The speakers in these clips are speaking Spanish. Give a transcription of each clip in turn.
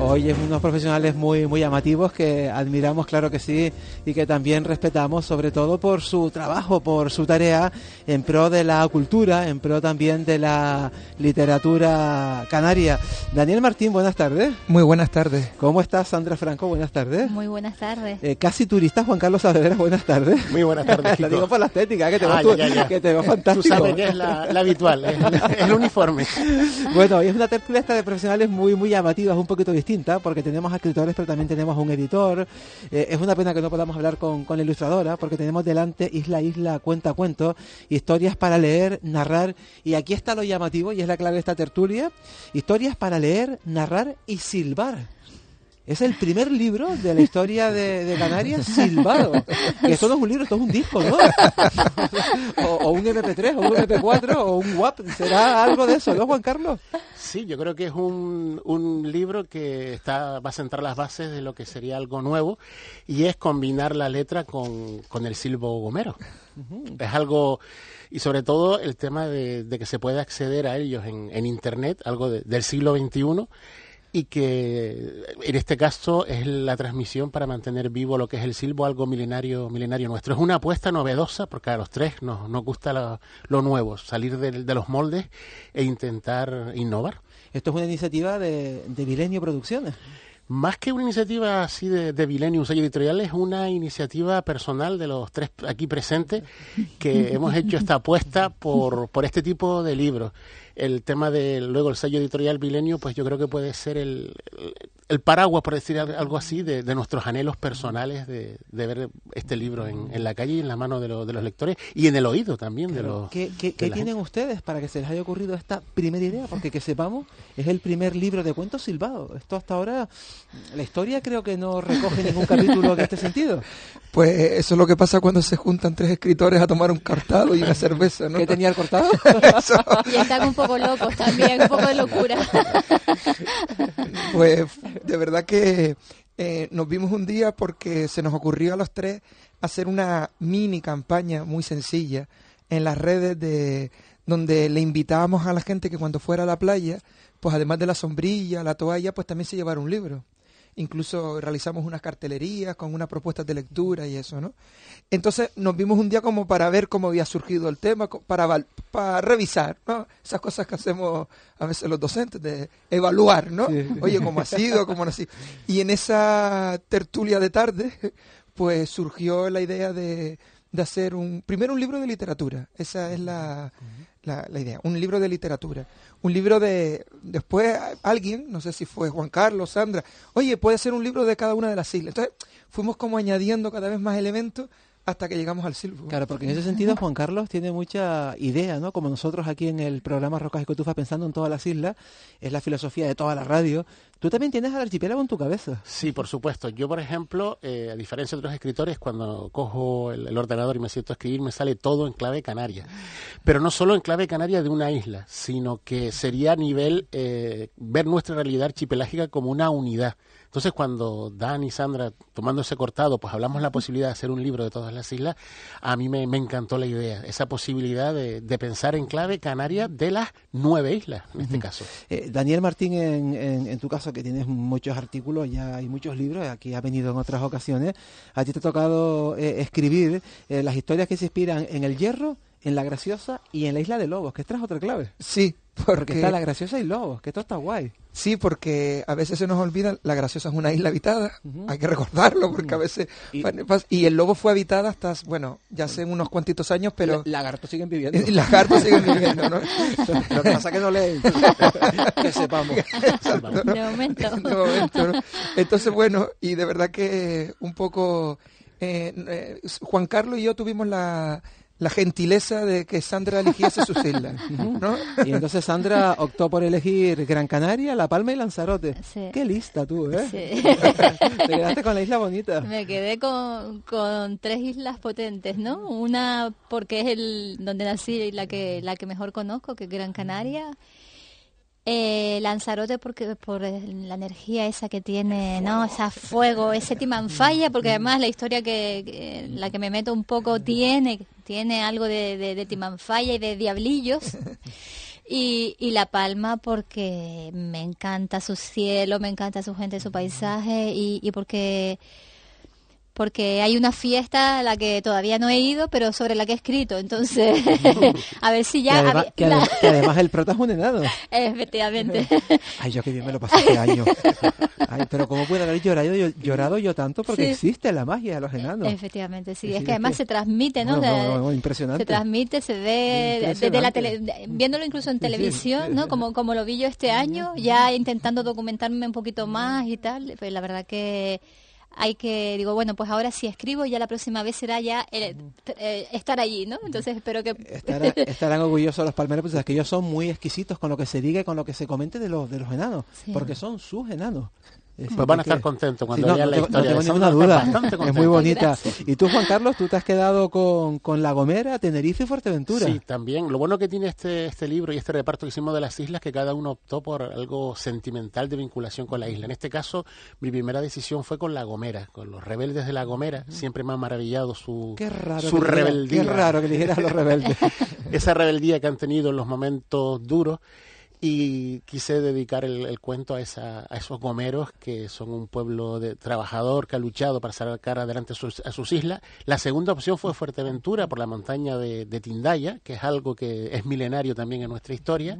Hoy es unos profesionales muy muy llamativos que admiramos, claro que sí, y que también respetamos, sobre todo por su trabajo, por su tarea en pro de la cultura, en pro también de la literatura canaria. Daniel Martín, buenas tardes. Muy buenas tardes. ¿Cómo estás, Sandra Franco? Buenas tardes. Muy buenas tardes. Eh, casi turista, Juan Carlos Saavedra, buenas tardes. Muy buenas tardes. Lo digo por la estética, que te va, ah, que te va fantástico. Tú sabes que es la, habitual, el, uniforme. bueno, hoy es una tertulia esta de profesionales muy muy llamativas, un poquito porque tenemos escritores, pero también tenemos un editor. Eh, es una pena que no podamos hablar con, con la ilustradora, porque tenemos delante Isla Isla Cuenta Cuento, historias para leer, narrar, y aquí está lo llamativo, y es la clave de esta tertulia, historias para leer, narrar y silbar. Es el primer libro de la historia de, Canarias silbado. Que esto no es un libro, esto es un disco, ¿no? o, un MP3, o un MP4, o un WAP. ¿Será algo de eso, no, Juan Carlos? Sí, yo creo que es un, un libro que está, va a sentar las bases de lo que sería algo nuevo y es combinar la letra con, con el silbo gomero. Es algo y sobre todo el tema de, que se puede acceder a ellos en, en Internet, algo del siglo XXI y que en este caso es la transmisión para mantener vivo lo que es el silbo, algo milenario, milenario nuestro. Es una apuesta novedosa porque a los tres nos, nos gusta lo, nuevo, salir de, los moldes e intentar innovar. Esto es una iniciativa de, de Milenio Producciones. Más que una iniciativa así de, de Milenio, un sello editorial, es una iniciativa personal de los tres aquí presentes que hemos hecho esta apuesta por, por este tipo de libros el tema de luego el sello editorial Milenio, pues yo creo que puede ser el, el paraguas, por decir algo así, de, nuestros anhelos personales de, ver este libro en, la calle y en la mano de, de, los lectores y en el oído también de los. ¿Qué, qué, tienen ustedes para que se les haya ocurrido esta primera idea? Porque que sepamos, es el primer libro de cuentos silbado. Esto hasta ahora, la historia creo que no recoge ningún capítulo en este sentido. Pues eso es lo que pasa cuando se juntan tres escritores a tomar un cortado y una cerveza, ¿no? ¿Qué tenía el cortado? y están un poco locos también, un poco de locura. pues de verdad que eh, nos vimos un día porque se nos ocurrió a los tres hacer una mini campaña muy sencilla en las redes de donde le invitábamos a la gente que cuando fuera a la playa, pues además de la sombrilla, la toalla, pues también se llevara un libro incluso realizamos unas cartelerías con unas propuestas de lectura y eso, ¿no? Entonces nos vimos un día como para ver cómo había surgido el tema, para, para revisar, ¿no? Esas cosas que hacemos a veces los docentes, de evaluar, ¿no? Oye, ¿cómo ha sido? ¿Cómo no ha sido? Y en esa tertulia de tarde, pues surgió la idea de, de hacer un, primero un libro de literatura, esa es la, la, idea, un libro de literatura un libro de... Después alguien, no sé si fue Juan Carlos, Sandra, oye, puede ser un libro de cada una de las islas. Entonces fuimos como añadiendo cada vez más elementos hasta que llegamos al silbo. Claro, porque en ese sentido Juan Carlos tiene mucha idea, ¿no? Como nosotros aquí en el programa Rocas y Cotufas pensando en todas las islas, es la filosofía de toda la radio. Tú también tienes al archipiélago en tu cabeza. Sí, por supuesto. Yo, por ejemplo, eh, a diferencia de otros escritores, cuando cojo el, ordenador y me siento a escribir, me sale todo en clave canaria. Pero no solo en clave canaria de una isla, sino que sería a nivel eh, ver nuestra realidad archipelágica como una unidad. Entonces, cuando Dan y Sandra, tomando ese cortado, pues hablamos la posibilidad de hacer un libro de todas las islas, a mí me, encantó la idea, esa posibilidad de, pensar en clave canaria de las nueve islas, en este caso. Eh, Daniel Martín, en, en, tu caso, que tienes muchos artículos, ya hay muchos libros, aquí ha venido en otras ocasiones, a ti te ha tocado eh, escribir eh, las historias que se inspiran en el hierro, en la graciosa y en la isla de Lobos, que traes otra clave. Sí, porque, está la graciosa y Lobos, que esto está guay. Sí, porque a veces se nos olvida, la graciosa es una isla habitada, hay que recordarlo, porque a veces... Y, el lobo fue habitada hasta, bueno, ya hace unos cuantitos años, pero... lagartos siguen viviendo. Y lagartos siguen viviendo, ¿no? Lo que pasa es que no leen, que sepamos. De momento. De momento Entonces, bueno, y de verdad que un poco... Eh, eh, Juan Carlos y yo tuvimos la, la gentileza de que Sandra eligiese sus islas. ¿no? Y entonces Sandra optó por elegir Gran Canaria, La Palma y Lanzarote. Qué lista tú, ¿eh? Sí. Te quedaste con la isla bonita. Me quedé con, con, tres islas potentes, ¿no? Una porque es el donde nací y la que, la que mejor conozco, que es Gran Canaria. Eh, Lanzarote porque por la energía esa que tiene, ¿no? Ese fuego, ese timanfaya, porque además la historia que, la que me meto un poco tiene tiene algo de, de, timanfaya y de diablillos. Y, y La Palma porque me encanta su cielo, me encanta su gente, su paisaje y, y porque porque hay una fiesta a la que todavía no he ido, pero sobre la que he escrito. Entonces, a ver si ya... Que además, que además- que además el prota es un enano. Efectivamente. Ay, yo qué bien me lo pasé este año. Ay, pero ¿cómo puedo haber llorado yo, llorado yo tanto? Porque Sí. existe la magia de los enanos. Efectivamente, sí. Sí, es que además que- se transmite, ¿no? No, no, impresionante. Se transmite, se ve desde la tele, viéndolo incluso en televisión, ¿no? Como, como lo vi yo este año, ya intentando documentarme un poquito más y tal. Pues la verdad que hay que, digo, bueno, pues ahora si escribo, ya la próxima vez será ya t- eh, estar allí, ¿no? Entonces espero que... Estará- estarán orgullosos los palmeros, pues es que ellos son muy exquisitos con lo que se diga y con lo que se comente de los, de los enanos, Sí. porque son sus enanos. Pues van a estar contentos cuando Sí, no, vean la historia. No tengo ninguna duda. Es muy contentos. bonita. Gracias. Y tú, Juan Carlos, tú te has quedado con, con La Gomera, Tenerife y Fuerteventura. Sí, también. Lo bueno que tiene este, este libro y este reparto que hicimos de las islas, que cada uno optó por algo sentimental de vinculación con la isla. En este caso, mi primera decisión fue con La Gomera, con los rebeldes de La Gomera. Siempre me ha maravillado su, Qué raro, su que dijera- rebeldía. Qué raro que dijeras a los rebeldes. Esa rebeldía que han tenido en los momentos duros. Y quise dedicar el, cuento a esos gomeros que son un pueblo de, trabajador que ha luchado para sacar adelante sus, a sus islas. La segunda opción fue Fuerteventura por la montaña de, de Tindaya, que es algo que es milenario también en nuestra historia.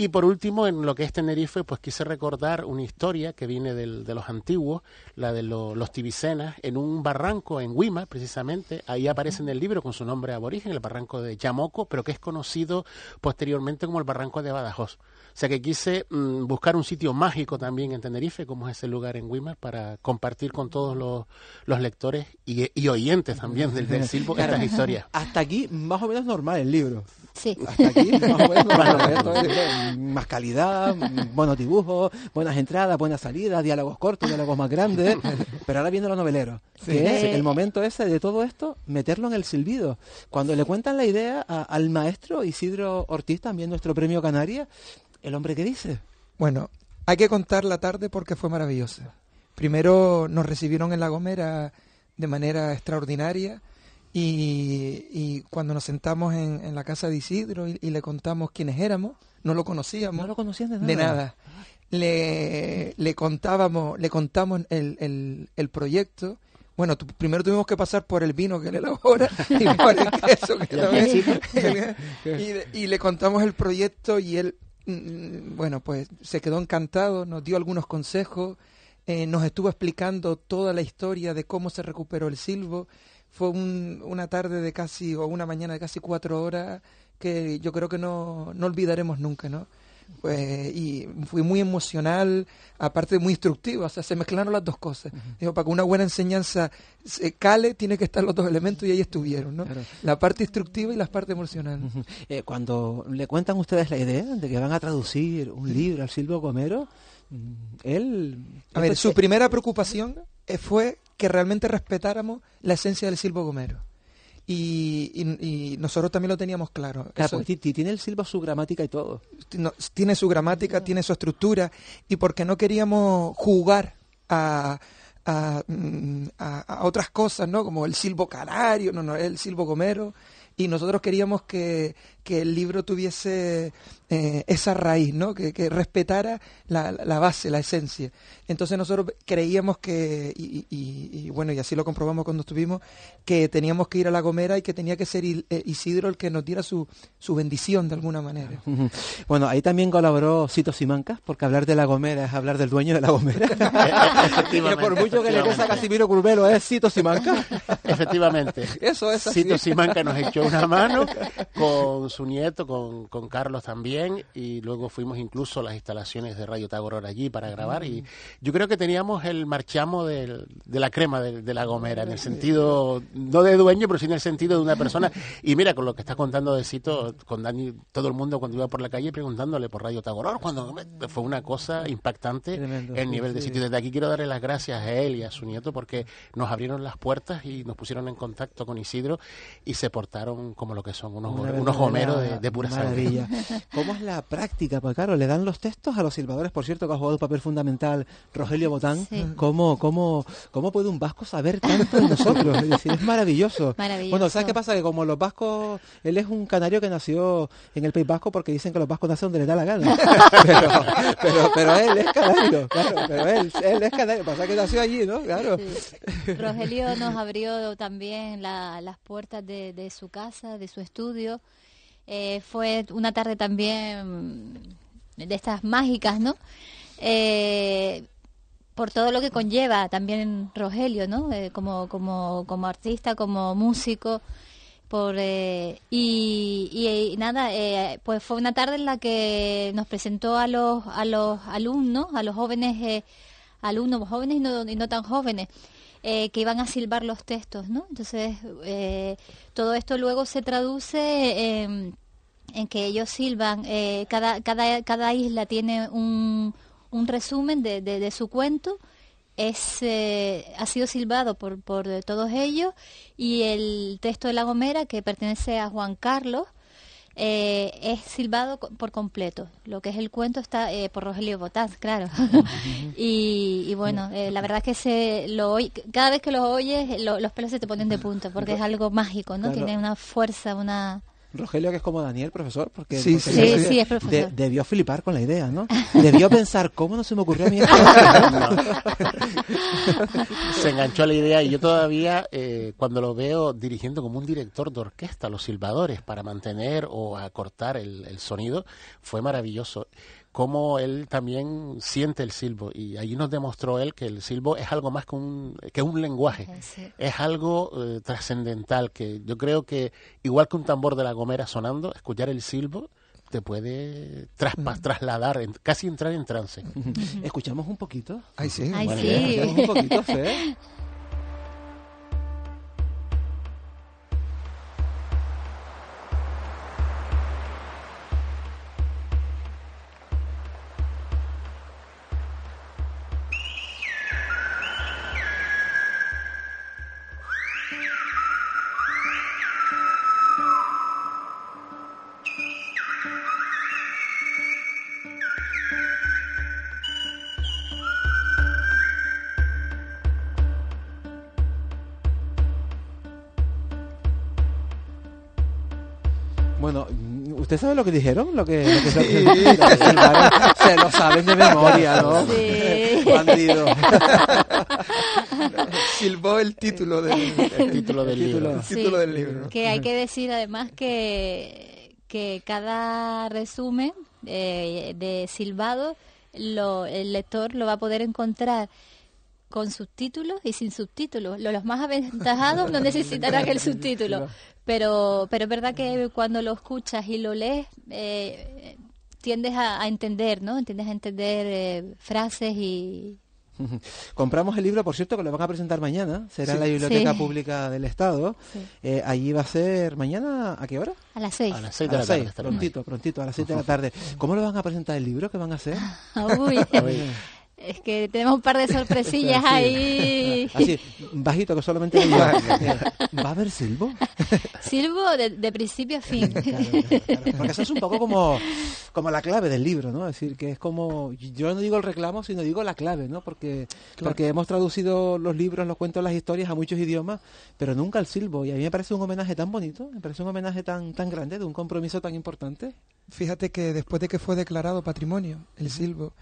Y por último, en lo que es Tenerife, pues quise recordar una historia que viene del- de los antiguos, la de lo- los tibicenas, en un barranco en Huima, precisamente. Ahí aparece en el libro con su nombre aborigen, el barranco de Yamoco, pero que es conocido posteriormente como el barranco de Badajoz. O sea que quise mm, buscar un sitio mágico también en Tenerife, como es ese lugar en Huima, para compartir con todos los, los lectores y, y oyentes también del, del Silbo estas historias. Hasta aquí, más o menos normal el libro. Sí. Hasta aquí, más o menos normal. Más calidad, buenos dibujos, buenas entradas, buenas salidas, diálogos cortos, diálogos más grandes. Pero ahora viendo los noveleros, que es el momento ese de todo esto, meterlo en el silbido. Cuando le cuentan la idea a- al maestro Isidro Ortiz, también nuestro premio Canarias, el hombre que dice. Bueno, hay que contar la tarde porque fue maravillosa. Primero nos recibieron en La Gomera de manera extraordinaria y, y cuando nos sentamos en, en la casa de Isidro y, y le contamos quiénes éramos, no lo conocíamos. No lo conocían de nada. De nada. Le, le contábamos, le contamos el, el, el proyecto. Bueno, tu- primero tuvimos que pasar por el vino que él elabora y por el queso que también- y, le contamos el proyecto y él, bueno, pues se quedó encantado, nos dio algunos consejos, eh, nos estuvo explicando toda la historia de cómo se recuperó el silbo. Fue un- una tarde de casi, o una mañana de casi cuatro horas que yo creo que no, no olvidaremos nunca, ¿no? Pues, y fui muy emocional, aparte muy instructivo, o sea, se mezclaron las dos cosas. Digo, para que una buena enseñanza se cale, tiene que estar los dos elementos y ahí estuvieron, ¿no? Claro. La parte instructiva y la parte emocional. Eh, cuando le cuentan ustedes la idea de que van a traducir un libro al Silvio Gomero, mm, él... A ver, su primera preocupación eh, fue que realmente respetáramos la esencia del silbo gomero. Y, y- y nosotros también lo teníamos claro. Claro, Eso porque ti- ti- tiene el silbo su gramática y todo. no- tiene su gramática, tiene su estructura, y porque no queríamos jugar a, a, mm, a- a otras cosas, ¿no? Como el silbo canario, no, no, el silbo gomero, y nosotros queríamos que, que el libro tuviese eh, esa raíz, ¿no? Que, que respetara la, la base, la esencia. Entonces nosotros creíamos que, y, y- y bueno, y así lo comprobamos cuando estuvimos, que teníamos que ir a la Gomera y que tenía que ser eh, Isidro el que nos diera su, su bendición de alguna manera. Bueno, ahí también colaboró Cito Simancas, porque hablar de La Gomera es hablar del dueño de La Gomera. Efectivamente, que por mucho que le pese a. Casimiro Curvelo es Cito Simancas. Efectivamente. Eso es así. Cito Simanca nos echó una mano con su nieto, con, con Carlos también, y luego fuimos incluso a las instalaciones de Radio Tagoror allí para grabar. Y yo creo que teníamos el marchamo del- de la crema de, de la Gomera, en el sentido, no de dueño, pero sí en el sentido de una persona. Y mira, con lo que está contando de Cito, con Dani, todo el mundo cuando iba por la calle preguntándole por Radio Tagoror, cuando fue una cosa impactante Tremendo, el nivel de sitio. Desde aquí quiero darle las gracias a él y a su nieto porque nos abrieron las puertas y nos pusieron en contacto con Isidro y se portaron como lo que son, unos, unos verdadera- gomero de, de pura maravilla. sangre. ¿Cómo es la práctica? Pues claro, le dan los textos a los silbadores, por cierto, que ha jugado un papel fundamental Rogelio Botán. Sí. ¿Cómo, cómo, ¿Cómo puede un vasco saber tanto de nosotros? Es decir, es maravilloso. Maravilloso. Bueno, ¿sabes qué pasa? Que como los vascos, él es un canario que nació en el País Vasco porque dicen que los vascos nacen donde les da la gana. Pero, pero, pero él es canario, claro, pero él, él es canario. Pasa que nació allí, ¿no? Claro. Sí. Rogelio nos abrió también la- las puertas de, de su casa, de su estudio. Eh, fue una tarde también de estas mágicas, ¿no? Eh, por todo lo que conlleva también Rogelio, ¿no? Eh, como, como, como artista, como músico. Por, y, nada, pues fue una tarde en la que nos presentó a los, a los alumnos, a los jóvenes, alumnos jóvenes y no tan jóvenes, eh, que iban a silbar los textos, ¿no? Entonces, eh, todo esto luego se traduce en, que ellos silban, eh, cada, cada, cada isla tiene un, un resumen de, de, de su cuento, es, ha sido silbado por, por todos ellos y el texto de La Gomera, que pertenece a Juan Carlos, eh, es silbado por completo. Lo que es el cuento está eh, por Rogelio Botaz, claro. y, y bueno, eh, la verdad es que se lo cada vez que lo oyes, lo- los pelos se te ponen de punta, porque es algo mágico, ¿no? Claro. Tiene una fuerza, una... Rogelio, que es como Daniel, profesor, porque, Sí, porque sí, de- sí, sí, es profesor. de- debió flipar con la idea, ¿no? Debió pensar, ¿cómo no se me ocurrió a mí esto? Se enganchó a la idea y yo todavía, eh, cuando lo veo dirigiendo como un director de orquesta, los silbadores, para mantener o acortar el, el sonido, fue maravilloso. Cómo él también siente el silbo y allí nos demostró él que el silbo es algo más que un, que un lenguaje. Sí. Es algo eh, trascendental que yo creo que, igual que un tambor de la gomera sonando, escuchar el silbo te puede trasladar, en- casi entrar en trance. ¿Escuchamos un poquito? Ay, sí. Ay, sí. ¿Escuchamos un poquito, Fer? ¿usted sabe lo que dijeron? Lo que, lo que se- lo que silbaron. se lo saben de memoria, ¿no? Sí. Bandido. Silbó el título del, El título del El libro. título. el Sí, título del libro. Que hay que decir además que, que cada resumen eh, de silbado lo, el lector lo va a poder encontrar con subtítulos y sin subtítulos. Lo- Los más aventajados no necesitarán el subtítulo, pero, pero es verdad que cuando lo escuchas y lo lees, eh, tiendes a, a entender, ¿no? Tiendes a entender eh, frases y... Compramos el libro, por cierto, que lo van a presentar mañana. Será en la Biblioteca Sí. Pública del Estado. Sí. Eh, allí va a ser mañana, ¿a qué hora? A las seis. A las seis a de la las tarde. seis, ahí. prontito, prontito, a las seis de la tarde. ¿Cómo lo van a presentar el libro? ¿Qué van a hacer? Uy. Es que tenemos un par de sorpresillas Sí. ahí. Así, bajito, que solamente ¿Va a haber silbo? Silbo de, de principio a fin. Claro, claro, Porque eso es un poco como, como la clave del libro, ¿no? Es decir, que es como, yo no digo el reclamo, sino digo la clave, ¿no? Porque, porque hemos traducido los libros, los cuentos, las historias a muchos idiomas, pero nunca el silbo. Y a mí me parece un homenaje tan bonito, me parece un homenaje tan, tan grande, de un compromiso tan importante. Fíjate que después de que fue declarado patrimonio el silbo,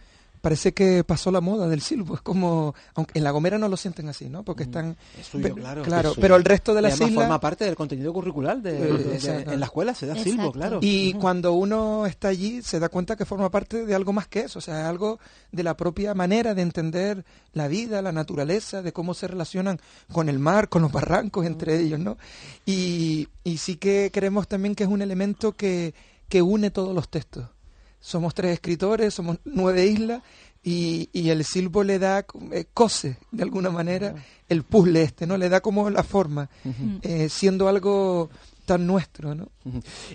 parece que pasó la moda del silbo. Es como, aunque en La Gomera no lo sienten así, ¿no? Porque están... Es suyo, claro. Claro, Es suyo. pero el resto de Y las además islas... forma parte del contenido curricular de, de- de- exacto. en la escuela se da silbo, claro. Y cuando uno está allí se da cuenta que forma parte de algo más que eso, o sea, algo de la propia manera de entender la vida, la naturaleza, de cómo se relacionan con el mar, con los barrancos entre ellos, ¿no? Y, y sí que creemos también que es un elemento que, que une todos los textos. Somos tres escritores, somos nueve islas y, y el silbo le da, eh, cose de alguna manera el puzzle este, ¿no? Le da como la forma, eh, siendo algo tan nuestro, ¿no?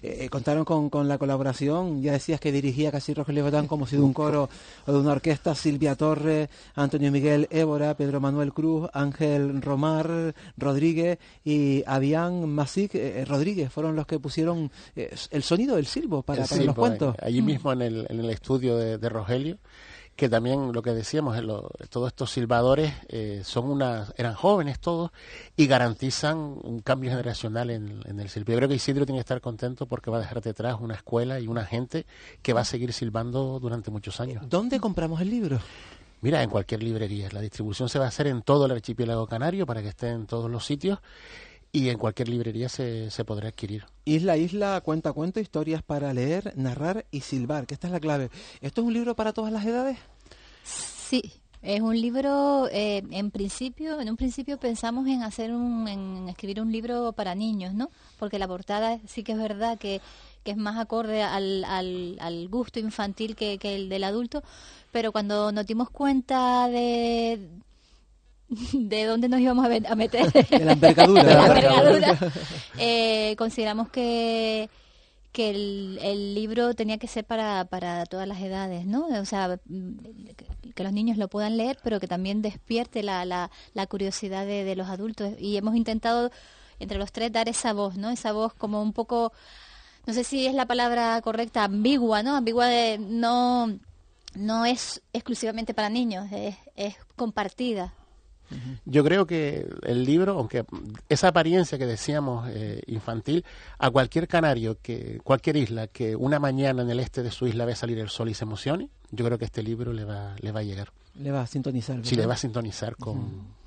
Eh, eh, contaron con, con la colaboración, ya decías que dirigía casi Rogelio Botán como si de un coro o de una orquesta, Silvia Torre, Antonio Miguel Évora, Pedro Manuel Cruz, Ángel Romar Rodríguez y Avián Masic eh, Rodríguez fueron los que pusieron eh, el sonido del silbo para, los cuentos. eh, Allí mismo en el, en el estudio de, de Rogelio, que también lo que decíamos, eh, lo- todos estos silbadores eh, son una, eran jóvenes todos y garantizan un cambio generacional en, en el silbo. Yo creo que Isidro tiene que estar contento porque va a dejar detrás una escuela y una gente que va a seguir silbando durante muchos años. ¿Dónde compramos el libro? Mira, en cualquier librería. La distribución se va a hacer en todo el archipiélago canario para que esté en todos los sitios y en cualquier librería se, se podrá adquirir. Isla Isla, cuenta cuento, historias para leer, narrar y silbar, que esta es la clave. ¿Esto es un libro para todas las edades? Sí, es un libro, eh, en principio, en un principio pensamos en hacer un, en escribir un libro para niños, ¿no? Porque la portada sí que es verdad que, que es más acorde al, al, al gusto infantil que, que el del adulto, pero cuando nos dimos cuenta de de dónde nos íbamos a, ve- a meter De la envergadura. de la envergadura, eh, consideramos que que el, el libro tenía que ser para, para todas las edades, ¿no? O sea, mm, que, los niños lo puedan leer, pero que también despierte la, la, la curiosidad de, de los adultos. Y hemos intentado, entre los tres, dar esa voz, ¿no? Esa voz como un poco, no sé si es la palabra correcta, ambigua, ¿no? Ambigua de no, no es exclusivamente para niños, es, es compartida. Yo creo que el libro, aunque esa apariencia que decíamos eh, infantil, a cualquier canario, que cualquier isla que una mañana en el este de su isla ve salir el sol y se emocione, yo creo que este libro le va, le va a llegar. Le va a sintonizar. Si ¿verdad? le va a sintonizar con...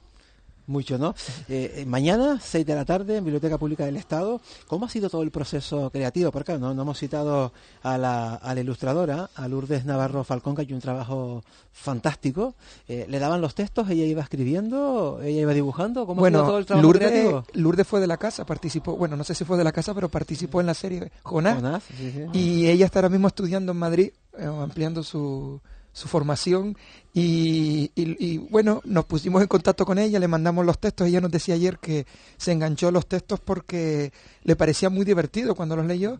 Mucho, ¿no? Eh, eh, mañana, 6 de la tarde, en Biblioteca Pública del Estado. ¿Cómo ha sido todo el proceso creativo? Porque no, no hemos citado a la, a la ilustradora, a Lourdes Navarro Falcón, que ha hecho un trabajo fantástico. Eh, ¿Le daban los textos? ¿Ella iba escribiendo? ¿Ella iba dibujando? ¿Cómo ha sido todo Bueno, el trabajo Lourdes, creativo? Lourdes fue de la casa, participó, bueno, no sé si fue de la casa, pero participó en la serie Jonás. Jonás, sí, sí. Y ella está ahora mismo estudiando en Madrid, eh, ampliando su, su formación. Y, bueno, nos pusimos en contacto con ella, le mandamos los textos. Ella nos decía ayer que se enganchó los textos porque le parecía muy divertido cuando los leyó.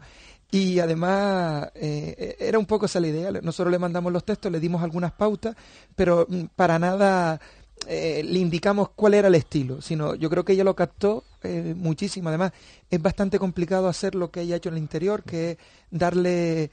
Y además eh, era un poco esa la idea. Nosotros le mandamos los textos, le dimos algunas pautas, pero mm, para nada eh, le indicamos cuál era el estilo, sino yo creo que ella lo captó eh, muchísimo. Además, es bastante complicado hacer lo que ella ha hecho en el interior, que es darle...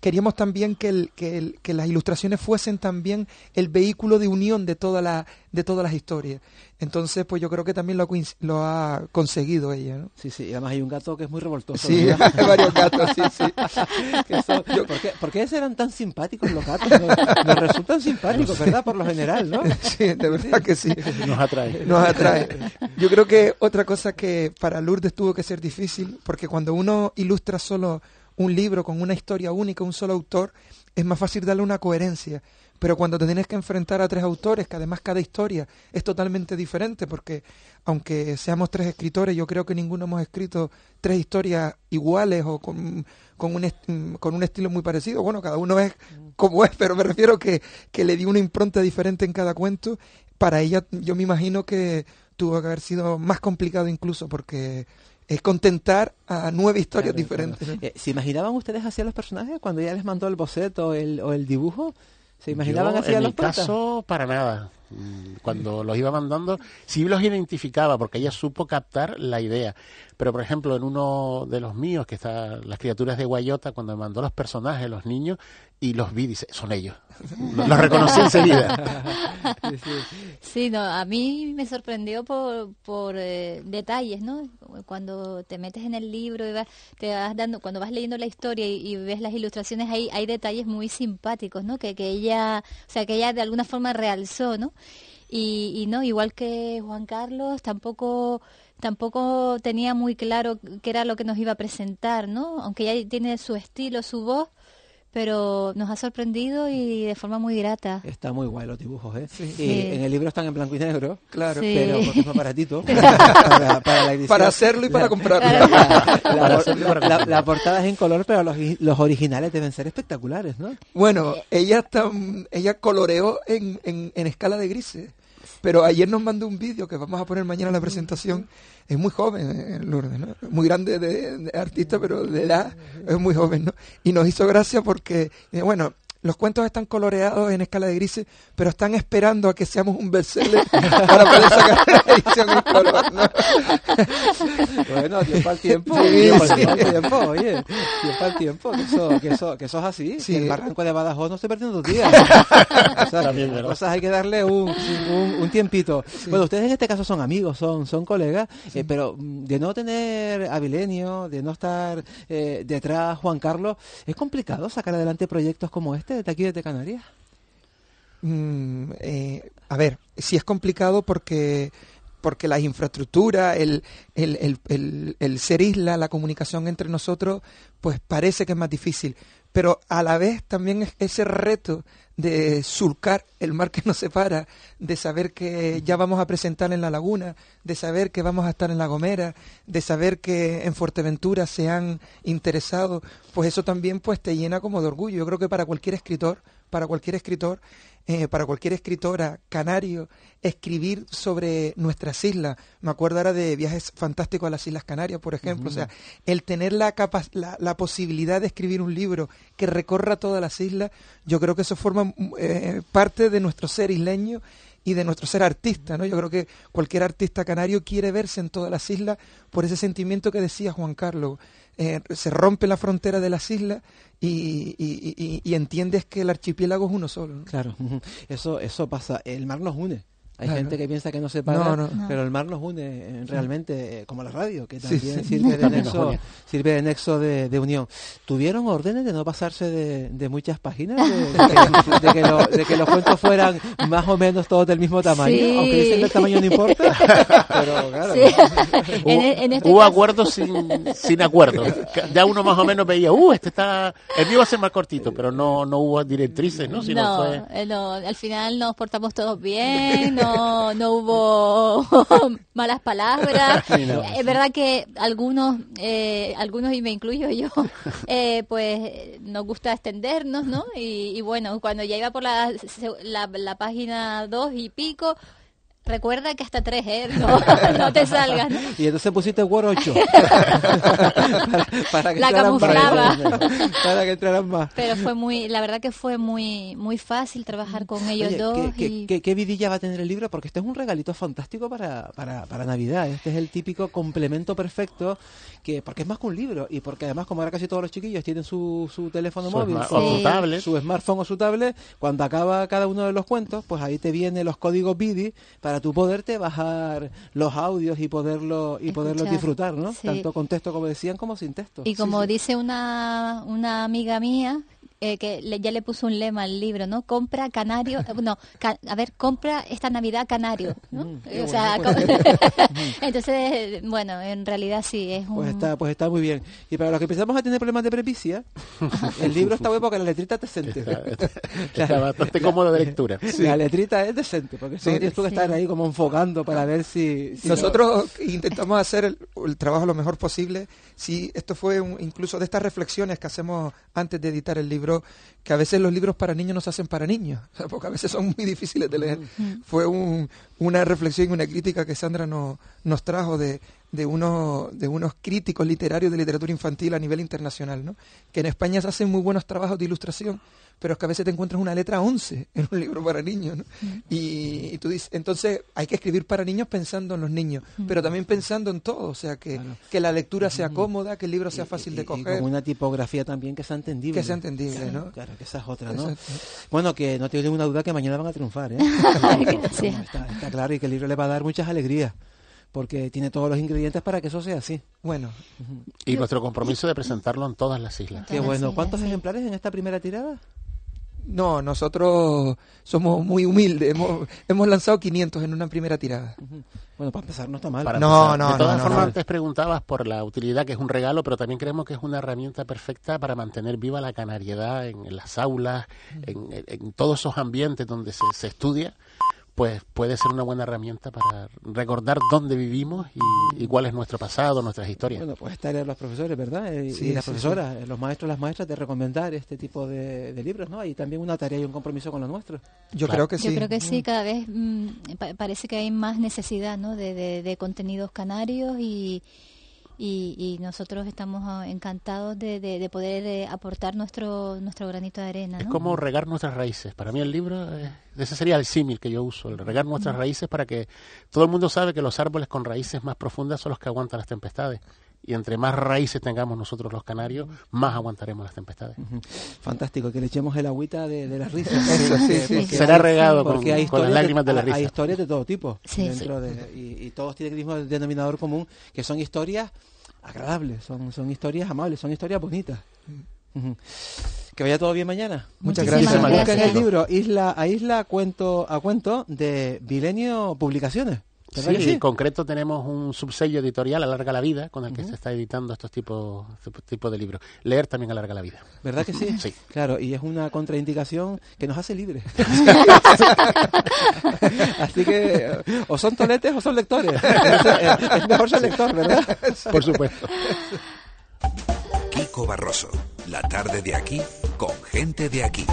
Queríamos también que, el- que, el- que las ilustraciones fuesen también el vehículo de unión de, toda la, de todas las historias. Entonces, pues yo creo que también lo lo ha conseguido ella. ¿no? Sí, sí, y además hay un gato que es muy revoltoso. Sí, hay varios gatos, sí, sí. Que son- ¿por, qué, por qué eran tan simpáticos los gatos? Nos, nos resultan simpáticos, ¿verdad? Por lo general, ¿no? Sí, de verdad que sí. Nos atrae. nos atrae. Yo creo que otra cosa que para Lourdes tuvo que ser difícil, porque cuando uno ilustra solo un libro con una historia única, un solo autor, es más fácil darle una coherencia. Pero cuando te tienes que enfrentar a tres autores, que además cada historia es totalmente diferente, porque aunque seamos tres escritores, yo creo que ninguno hemos escrito tres historias iguales o con, con, un, con un estilo muy parecido. Bueno, cada uno es como es, pero me refiero que, que le dio una impronta diferente en cada cuento. Para ella, yo me imagino que tuvo que haber sido más complicado incluso, porque es contentar a nueve historias Claro, diferentes. Eh, ¿Se imaginaban ustedes así a los personajes cuando ella les mandó el boceto o el, o el dibujo? ¿Se imaginaban Yo, así a en los mi caso, para nada. Mm, Cuando los iba mandando, sí los identificaba porque ella supo captar la idea. Pero, por ejemplo, en uno de los míos, que está Las criaturas de Guayota, cuando me mandó los personajes, los niños, y los vi, dice, son ellos. Los, reconocí enseguida. Sí, no, a mí me sorprendió por, por eh, detalles, ¿no? Cuando te metes en el libro y vas, te vas dando, cuando vas leyendo la historia y, y ves las ilustraciones, hay, hay detalles muy simpáticos, ¿no? Que, que ella, o sea, que ella de alguna forma realzó, ¿no? Y, no, igual que Juan Carlos, tampoco tampoco tenía muy claro qué era lo que nos iba a presentar, ¿no? Aunque ella tiene su estilo, su voz, pero nos ha sorprendido y de forma muy grata. Está muy guay los dibujos, ¿eh? Sí. Y Sí. en el libro están en blanco y negro, Claro. Sí. pero porque es más baratito para, para la edición. Para hacerlo y para comprarlo. La, portada es en color, pero los, los originales deben ser espectaculares, ¿no? Bueno, ella está, ella coloreó en, en, en escala de grises. Pero ayer nos mandó un vídeo que vamos a poner mañana en la presentación. Es muy joven, eh, Lourdes, ¿no? Muy grande de, de artista, pero de edad es muy joven, ¿no? Y nos hizo gracia porque, eh, bueno, los cuentos están coloreados en escala de grises, pero están esperando a que seamos un bestseller para poder sacar la edición en color. ¿no? Bueno, tiempo al tiempo, Sí, tiempo sí. al tiempo, oye, tiempo al tiempo, que eso, que eso, que eso es así, Sí. que el barranco de Badajoz no se pierde en dos días. O sea, También, las ¿verdad? cosas hay que darle un, un, un tiempito. Bueno, ustedes en este caso son amigos, son, son colegas, eh, pero mm, de no tener a Bilenio, de no estar eh, detrás Juan Carlos, ¿es complicado sacar adelante proyectos como este de aquí desde Canarias? Mm, eh, a ver, sí es complicado porque porque las infraestructuras, el, el, el, el ser isla, la comunicación entre nosotros, pues parece que es más difícil. Pero a la vez también es ese reto de surcar el mar que nos separa, de saber que ya vamos a presentar en La Laguna, de saber que vamos a estar en La Gomera, de saber que en Fuerteventura se han interesado, pues eso también pues te llena como de orgullo. Yo creo que para cualquier escritor, para cualquier escritor, eh, para cualquier escritora canario, escribir sobre nuestras islas. Me acuerdo ahora de viajes fantásticos a las Islas Canarias, por ejemplo. O sea, el tener la, capa- la, la posibilidad de escribir un libro que recorra todas las islas, yo creo que eso forma mm, eh, parte de nuestro ser isleño y de nuestro ser artista, ¿no? Yo creo que cualquier artista canario quiere verse en todas las islas por ese sentimiento que decía Juan Carlos. Eh, se rompe la frontera de las islas y, y- y- y entiendes que el archipiélago es uno solo. ¿no? Claro. Eso, eso pasa. El mar nos une. Hay Claro. gente que piensa que no se para, No, no. No. pero el mar nos une eh, realmente, eh, como la radio, que también sí. sirve de nexo, sirve de nexo de, de unión. ¿Tuvieron órdenes de no pasarse de, de muchas páginas? De, de que, de que lo- de que los cuentos fueran más o menos todos del mismo tamaño, Sí. aunque dicen que el tamaño no importa. Pero claro, Sí. en, en este Hubo caso- acuerdos sin, sin acuerdo. Ya uno más o menos veía, uh, este está, el mío va a ser más cortito, pero no, no hubo directrices, ¿no? Sino no, fue, eh, no, al final nos portamos todos bien, no, no hubo malas palabras. Es verdad que algunos, eh, algunos y me incluyo yo, eh, pues nos gusta extendernos, ¿no? Y, y bueno, cuando ya iba por la, la, la página dos y pico, recuerda que hasta tres, ¿eh? No, no te salgas, ¿no? Y entonces pusiste Word 8 para, para que La entraran más. camuflaba. Para que entraran más. Pero fue muy, la verdad que fue muy, muy fácil trabajar con ellos Oye, dos. ¿qué, qué, y- qué- qué vidilla va a tener el libro? Porque este es un regalito fantástico para, para, para Navidad. Este es el típico complemento perfecto, que porque es más que un libro y porque además, como ahora casi todos los chiquillos tienen su, su teléfono Su móvil o su su- tablet. su smartphone o su tablet, cuando acaba cada uno de los cuentos, pues ahí te vienen los códigos BIDI para tú poderte bajar los audios y poderlo y Escuchar. disfrutar, ¿no? Sí. Tanto con texto como decían como sin texto. Y como dice una, una amiga mía, eh, que le- ya le puso un lema al libro, ¿no? Compra canario, eh, no, ca- a ver, compra esta Navidad canario, ¿no? Mm, o sea, bueno, co- entonces, bueno, en realidad sí, es un... Pues está, pues está muy bien. Y para los que empezamos a tener problemas de prepicia, el libro está bueno porque la letrita es decente. está bastante cómodo de lectura. La letrita es decente, porque Sí. tienes tú que Sí. estar ahí como enfocando para ver si... si Nosotros intentamos hacer el, el trabajo lo mejor posible. Si esto fue un- incluso de estas reflexiones que hacemos antes de editar el libro, que a veces los libros para niños no se hacen para niños, o sea, porque a veces son muy difíciles de leer. Fue un- una reflexión y una crítica que Sandra nos trajo de, de, uno, de unos críticos literarios de literatura infantil a nivel internacional, ¿no? que en España se hacen muy buenos trabajos de ilustración, pero es que a veces te encuentras una letra 11 en un libro para niños. ¿no? Y, y tú dices, entonces hay que escribir para niños pensando en los niños, pero también pensando en todo, o sea, que, Claro. que la lectura sea cómoda, que el libro sea fácil y- de y coger. con una tipografía también que sea entendible. Que sea entendible, Claro, ¿no? Claro, que esa es otra, ¿no? Exacto. Bueno, que no tengo ninguna duda que mañana van a triunfar, ¿eh? Está, está claro y que el libro le va a dar muchas alegrías, porque tiene todos los ingredientes para que eso sea así. Bueno, Y nuestro compromiso de presentarlo en todas las islas. Qué bueno. ¿Cuántos ejemplares en esta primera tirada? no, nosotros somos muy humildes, hemos, hemos lanzado 500 en una primera tirada. Bueno, para empezar no está mal. Para No, empezar. no, de todas no, formas, no. antes preguntabas por la utilidad, que es un regalo, pero también creemos que es una herramienta perfecta para mantener viva la canariedad en, en las aulas, en, en- en todos esos ambientes donde se, se estudia, pues puede ser una buena herramienta para recordar dónde vivimos y, cuál es nuestro pasado, nuestras historias. Bueno, pues estar los profesores, ¿verdad? Eh, y, las profesoras, eh, los maestros, las maestras, de recomendar este tipo de, libros, ¿no? Y también una tarea y un compromiso con lo nuestro. Yo creo que sí. Yo creo que sí, cada vez mm, parece que hay más necesidad, ¿no? de contenidos canarios y y, nosotros estamos ah, encantados de, poder eh, aportar nuestro nuestro granito de arena. Es como regar nuestras raíces. Para mí el libro, ese sería el símil que yo uso, el regar nuestras raíces para que todo el mundo sabe que los árboles con raíces más profundas son los que aguantan las tempestades y entre más raíces tengamos nosotros los canarios, más aguantaremos las tempestades. Fantástico, que le echemos el agüita de, las risas. Será regado con, las lágrimas de, la risa. Hay historias de todo tipo dentro de, y, y, todos tienen el mismo denominador común, que son historias agradables, son, son historias amables, son historias bonitas. Que vaya todo bien mañana. Muchas gracias. Busquen el libro Isla a Isla, cuento a cuento de Bilenio Publicaciones. Sí, en concreto tenemos un subsello editorial, Alarga la Vida, con el que se está editando estos tipos tipo de libros. Leer también alarga la vida. ¿Verdad que sí? Sí. Claro, y es una contraindicación que nos hace libres. Así que, o son toletes o son lectores. Es mejor ser lector, ¿verdad? Por supuesto. Kiko Barroso, la tarde de aquí, con gente de aquí.